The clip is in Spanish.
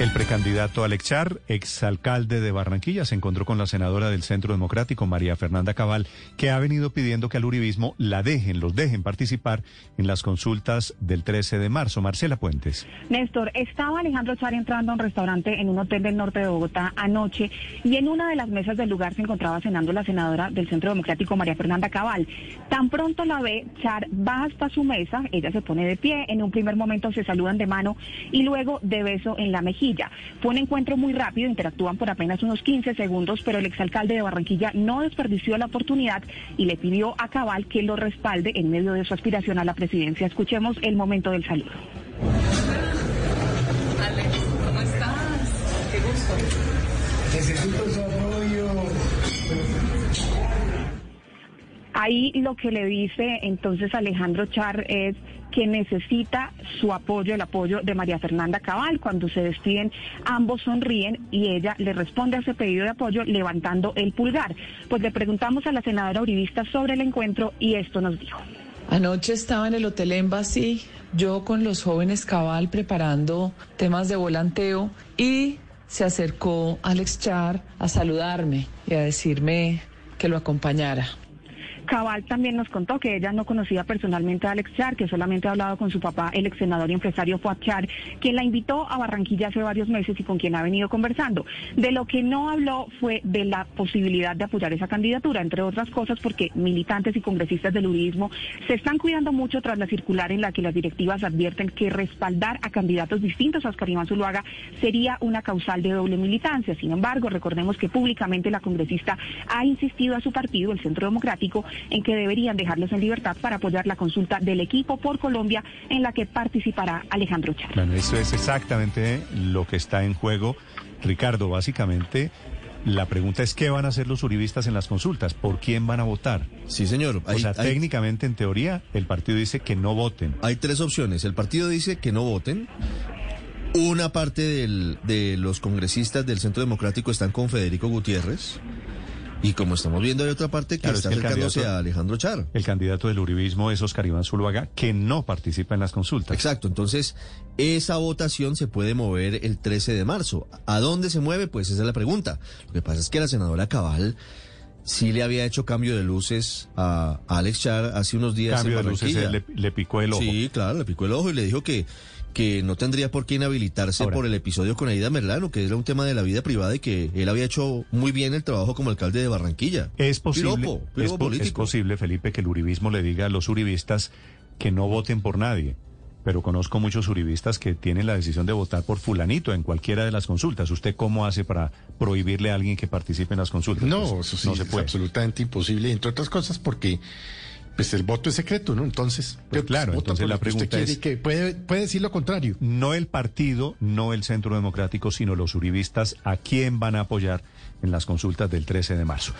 El precandidato Alex Char, exalcalde de Barranquilla, se encontró con la senadora del Centro Democrático, María Fernanda Cabal, que ha venido pidiendo que al uribismo la dejen, los dejen participar en las consultas del 13 de marzo. Marcela Puentes. Néstor, estaba Alejandro Char entrando a un restaurante en un hotel del norte de Bogotá anoche y en una de las mesas del lugar se encontraba cenando la senadora del Centro Democrático, María Fernanda Cabal. Tan pronto la ve, Char va hasta su mesa, ella se pone de pie, en un primer momento se saludan de mano y luego de beso en la mejilla. Fue un encuentro muy rápido, interactúan por apenas unos 15 segundos, pero el exalcalde de Barranquilla no desperdició la oportunidad y le pidió a Cabal que lo respalde en medio de su aspiración a la presidencia. Escuchemos el momento del saludo. Alex, ¿cómo estás? Qué gusto. Necesito Ahí lo que le dice entonces Alejandro Char es que necesita su apoyo, el apoyo de María Fernanda Cabal. Cuando se despiden, ambos sonríen y ella le responde a ese pedido de apoyo levantando el pulgar. Pues le preguntamos a la senadora Uribista sobre el encuentro y esto nos dijo. Anoche estaba en el Hotel Embassy, yo con los jóvenes Cabal preparando temas de volanteo y se acercó Alex Char a saludarme y a decirme que lo acompañara. Cabal también nos contó que ella no conocía personalmente a Alex Char, que solamente ha hablado con su papá, el ex senador y empresario Fuad Char, quien la invitó a Barranquilla hace varios meses y con quien ha venido conversando. De lo que no habló fue de la posibilidad de apoyar esa candidatura, entre otras cosas porque militantes y congresistas del uribismo se están cuidando mucho tras la circular en la que las directivas advierten que respaldar a candidatos distintos a Oscar Iván Zuluaga sería una causal de doble militancia. Sin embargo, recordemos que públicamente la congresista ha insistido a su partido, el Centro Democrático, en que deberían dejarlos en libertad para apoyar la consulta del equipo por Colombia en la que participará Alejandro Char. Bueno, eso es exactamente lo que está en juego. Ricardo, básicamente, la pregunta es qué van a hacer los uribistas en las consultas, por quién van a votar. Sí, señor. o sea, técnicamente, en teoría, el partido dice que no voten. Hay tres opciones. El partido dice que no voten. Una parte del, de los congresistas del Centro Democrático están con Federico Gutiérrez. Y como estamos viendo, hay otra parte que Claro, es está que el acercándose a Alejandro Char. El candidato del uribismo es Oscar Iván Zuluaga, que no participa en las consultas. Exacto, entonces esa votación se puede mover el 13 de marzo. ¿A dónde se mueve? Pues esa es la pregunta. Lo que pasa es que la senadora Cabal sí le había hecho cambio de luces a Alex Char hace unos días Cambio en de luces, le picó el ojo. Sí, claro, le picó el ojo y le dijo que, que no tendría por qué inhabilitarse Ahora. por el episodio con Aida Merlano, que era un tema de la vida privada y que él había hecho muy bien el trabajo como alcalde de Barranquilla. Es posible, Piropo, piropo es, es posible, Felipe, que el uribismo le diga a los uribistas que no voten por nadie. Pero conozco muchos uribistas que tienen la decisión de votar por fulanito en cualquiera de las consultas. ¿Usted cómo hace para prohibirle a alguien que participe en las consultas? No, Pues, eso sí, no se es puede. absolutamente imposible, entre otras cosas porque pues el voto es secreto, ¿no? Entonces, Pues claro, vota entonces la pregunta es- que puede, puede decir lo contrario. No el partido, no el Centro Democrático, sino los uribistas, ¿a quién van a apoyar en las consultas del 13 de marzo?